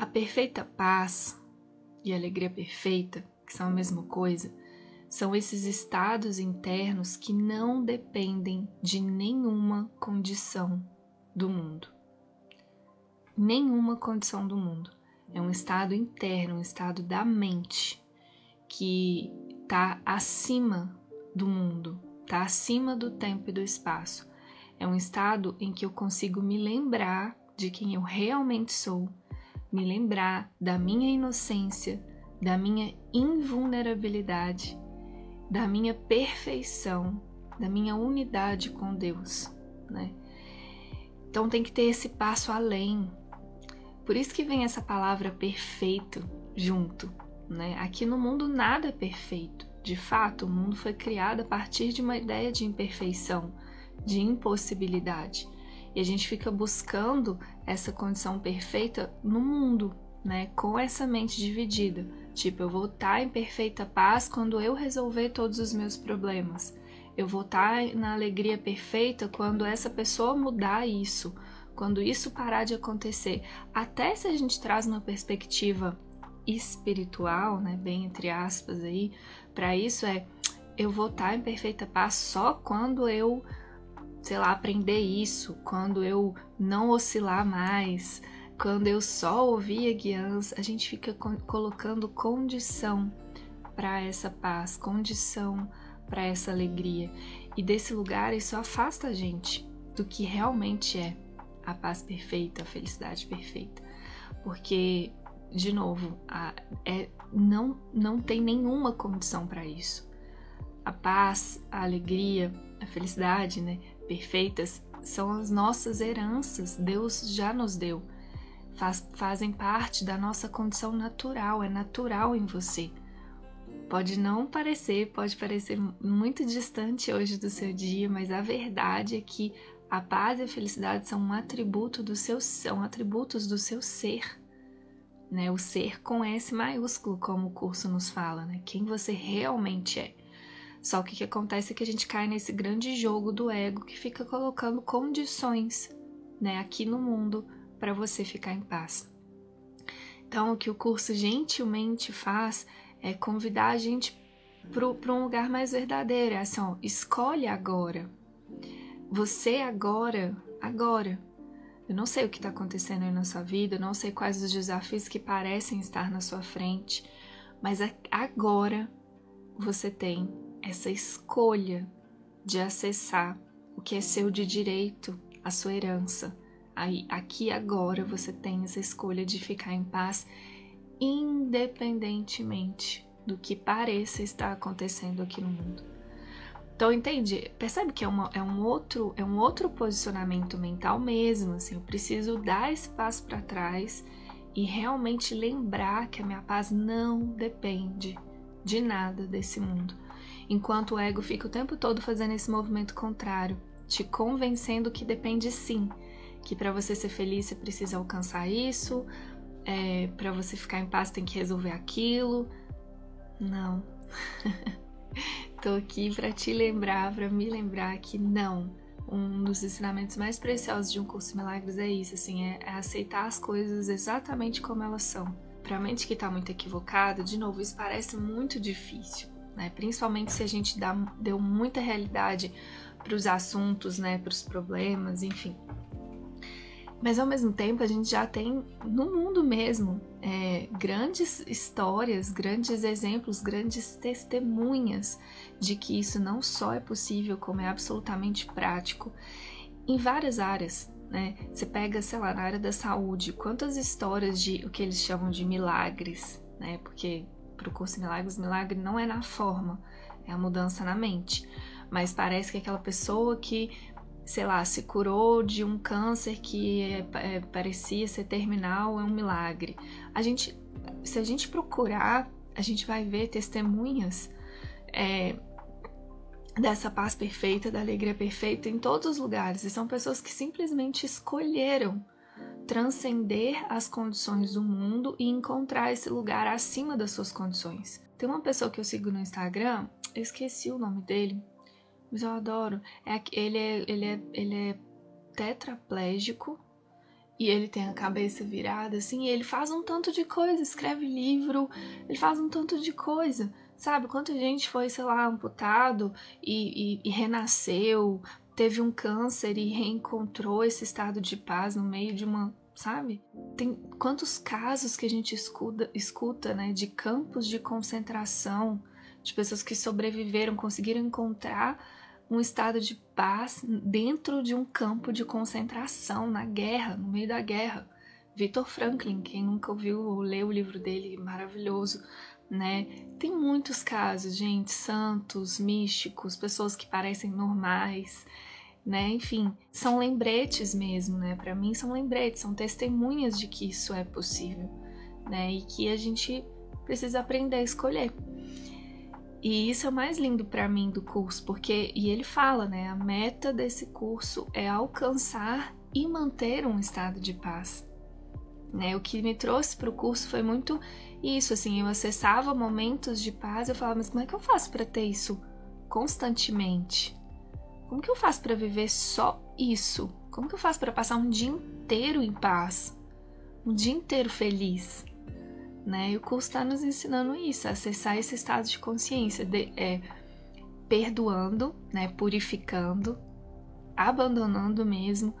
A perfeita paz e a alegria perfeita, que são a mesma coisa, são esses estados internos que não dependem de nenhuma condição do mundo. Nenhuma condição do mundo. É um estado interno, um estado da mente que está acima do mundo, está acima do tempo e do espaço. É um estado em que eu consigo me lembrar de quem eu realmente sou, me lembrar da minha inocência, da minha invulnerabilidade, da minha perfeição, da minha unidade com Deus, né? Então tem que ter esse passo além. Por isso que vem essa palavra perfeito junto, né? Aqui no mundo nada é perfeito. De fato, o mundo foi criado a partir de uma ideia de imperfeição, de impossibilidade. E a gente fica buscando essa condição perfeita no mundo, né? Com essa mente dividida. Tipo, eu vou estar em perfeita paz quando eu resolver todos os meus problemas. Eu vou estar na alegria perfeita quando essa pessoa mudar isso, quando isso parar de acontecer. Até se a gente traz uma perspectiva espiritual, né, bem entre aspas aí, para isso é eu vou estar em perfeita paz só quando eu, sei lá, aprender isso, quando eu não oscilar mais, quando eu só ouvir a guiança, a gente fica colocando condição para essa paz, condição para essa alegria. E desse lugar isso afasta a gente do que realmente é a paz perfeita, a felicidade perfeita. Porque de novo, a, é, não, não tem nenhuma condição para isso. A paz, a alegria, a felicidade, né, perfeitas, são as nossas heranças, Deus já nos deu. Faz, fazem parte da nossa condição natural, é natural em você. Pode não parecer, pode parecer muito distante hoje do seu dia, mas a verdade é que a paz e a felicidade são um atributo do seu, são atributos do seu ser né? O ser com S maiúsculo, como o curso nos fala, né? Quem você realmente é. Só que o que acontece é que a gente cai nesse grande jogo do ego que fica colocando condições, né, aqui no mundo para você ficar em paz. Então, o que o curso gentilmente faz é convidar a gente para um lugar mais verdadeiro. É assim, ó, escolhe agora. Você agora, agora, eu não sei o que está acontecendo aí na sua vida, não sei quais os desafios que parecem estar na sua frente, mas agora você tem essa escolha de acessar o que é seu de direito, a sua herança. Aí, aqui agora você tem essa escolha de ficar em paz, independentemente do que pareça estar acontecendo aqui no mundo. Então, entende? Percebe que é, uma, é, um outro, é um outro posicionamento mental mesmo. Assim, eu preciso dar esse passo para trás e realmente lembrar que a minha paz não depende de nada desse mundo. Enquanto o ego fica o tempo todo fazendo esse movimento contrário, te convencendo que depende sim, que para você ser feliz você precisa alcançar isso, é, para você ficar em paz tem que resolver aquilo. Não. Tô aqui para te lembrar, para me lembrar que não. Um dos ensinamentos mais preciosos de um curso de milagres é isso, assim, é, é aceitar as coisas exatamente como elas são. Para a mente que está muito equivocada, de novo, isso parece muito difícil, né? Principalmente se a gente dá, deu muita realidade para os assuntos, né, para os problemas, enfim. Mas ao mesmo tempo a gente já tem no mundo mesmo é, grandes histórias, grandes exemplos, grandes testemunhas de que isso não só é possível, como é absolutamente prático em várias áreas. Né? Você pega, sei lá, na área da saúde, quantas histórias de o que eles chamam de milagres, né? Porque para o curso milagres, milagre não é na forma, é a mudança na mente. Mas parece que aquela pessoa que sei lá, se curou de um câncer que é, é, parecia ser terminal, é um milagre. A gente, se a gente procurar, a gente vai ver testemunhas é, dessa paz perfeita, da alegria perfeita em todos os lugares. E são pessoas que simplesmente escolheram transcender as condições do mundo e encontrar esse lugar acima das suas condições. Tem uma pessoa que eu sigo no Instagram, eu esqueci o nome dele, mas eu adoro. É, ele, é, ele, é, ele é tetraplégico e ele tem a cabeça virada, assim, ele faz um tanto de coisa, escreve livro, ele faz um tanto de coisa, sabe? Quanta gente foi, sei lá, amputado e, e, e renasceu, teve um câncer e reencontrou esse estado de paz no meio de uma, sabe? Tem quantos casos que a gente escuta, escuta, né, de campos de concentração, de pessoas que sobreviveram, conseguiram encontrar um estado de paz dentro de um campo de concentração na guerra, no meio da guerra. Victor Franklin, quem nunca ouviu ou leu o livro dele, maravilhoso, né? Tem muitos casos, gente, santos, místicos, pessoas que parecem normais, né? Enfim, são lembretes mesmo, né? Para mim são lembretes, são testemunhas de que isso é possível, né? E que a gente precisa aprender a escolher. E isso é o mais lindo para mim do curso, porque e ele fala, né, a meta desse curso é alcançar e manter um estado de paz. Né? O que me trouxe para o curso foi muito isso, assim, eu acessava momentos de paz, eu falava, mas como é que eu faço para ter isso constantemente? Como que eu faço para viver só isso? Como que eu faço para passar um dia inteiro em paz? Um dia inteiro feliz? Né? E o curso está nos ensinando isso, acessar esse estado de consciência, de, é, perdoando, né, purificando, abandonando mesmo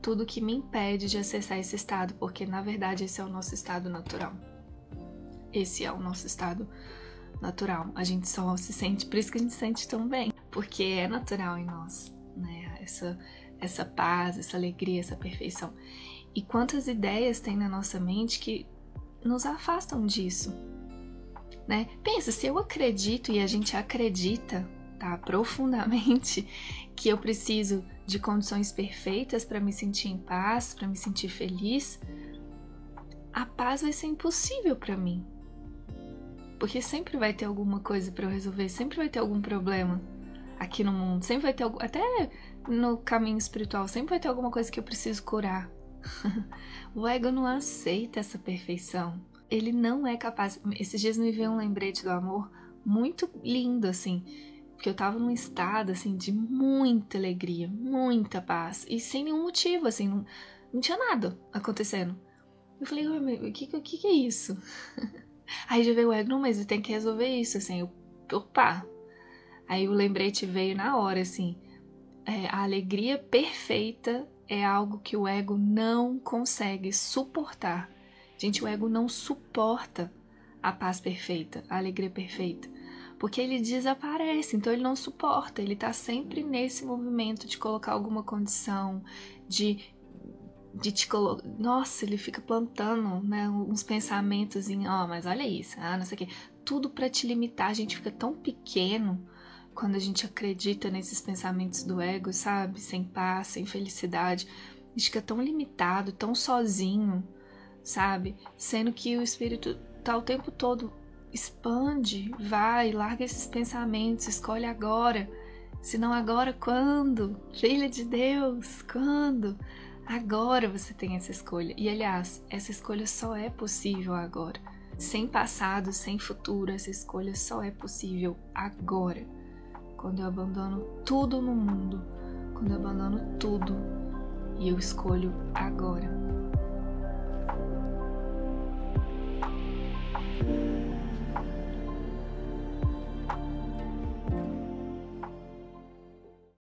tudo que me impede de acessar esse estado, porque na verdade esse é o nosso estado natural. Esse é o nosso estado natural. A gente só se sente, por isso que a gente se sente tão bem, porque é natural em nós, né? Essa essa paz, essa alegria, essa perfeição. E quantas ideias tem na nossa mente que nos afastam disso. Né? Pensa, se eu acredito e a gente acredita, tá, profundamente, que eu preciso de condições perfeitas para me sentir em paz, para me sentir feliz, a paz vai ser impossível para mim. Porque sempre vai ter alguma coisa para eu resolver, sempre vai ter algum problema aqui no mundo, sempre vai ter até no caminho espiritual, sempre vai ter alguma coisa que eu preciso curar. o ego não aceita essa perfeição. Ele não é capaz. Esses dias me veio um lembrete do amor muito lindo, assim. Porque eu tava num estado, assim, de muita alegria, muita paz. E sem nenhum motivo, assim, não, não tinha nada acontecendo. Eu falei, o que, que, que é isso? Aí já veio o ego, não, mas tem que resolver isso, assim. Eu, opa! Aí o lembrete veio na hora, assim. É, a alegria perfeita é algo que o ego não consegue suportar. Gente, o ego não suporta a paz perfeita, a alegria perfeita, porque ele desaparece, então ele não suporta, ele tá sempre nesse movimento de colocar alguma condição, de de te colocar. Nossa, ele fica plantando né, uns pensamentos em, ó, oh, mas olha isso, ah, não sei o quê. Tudo para te limitar, a gente fica tão pequeno quando a gente acredita nesses pensamentos do ego, sabe? Sem paz, sem felicidade. A gente fica tão limitado, tão sozinho, sabe? Sendo que o espírito tá o tempo todo expande, vai, larga esses pensamentos, escolhe agora. Se não agora, quando? Filha de Deus, quando? Agora você tem essa escolha. E aliás, essa escolha só é possível agora. Sem passado, sem futuro, essa escolha só é possível agora quando eu abandono tudo no mundo, quando eu abandono tudo e eu escolho agora.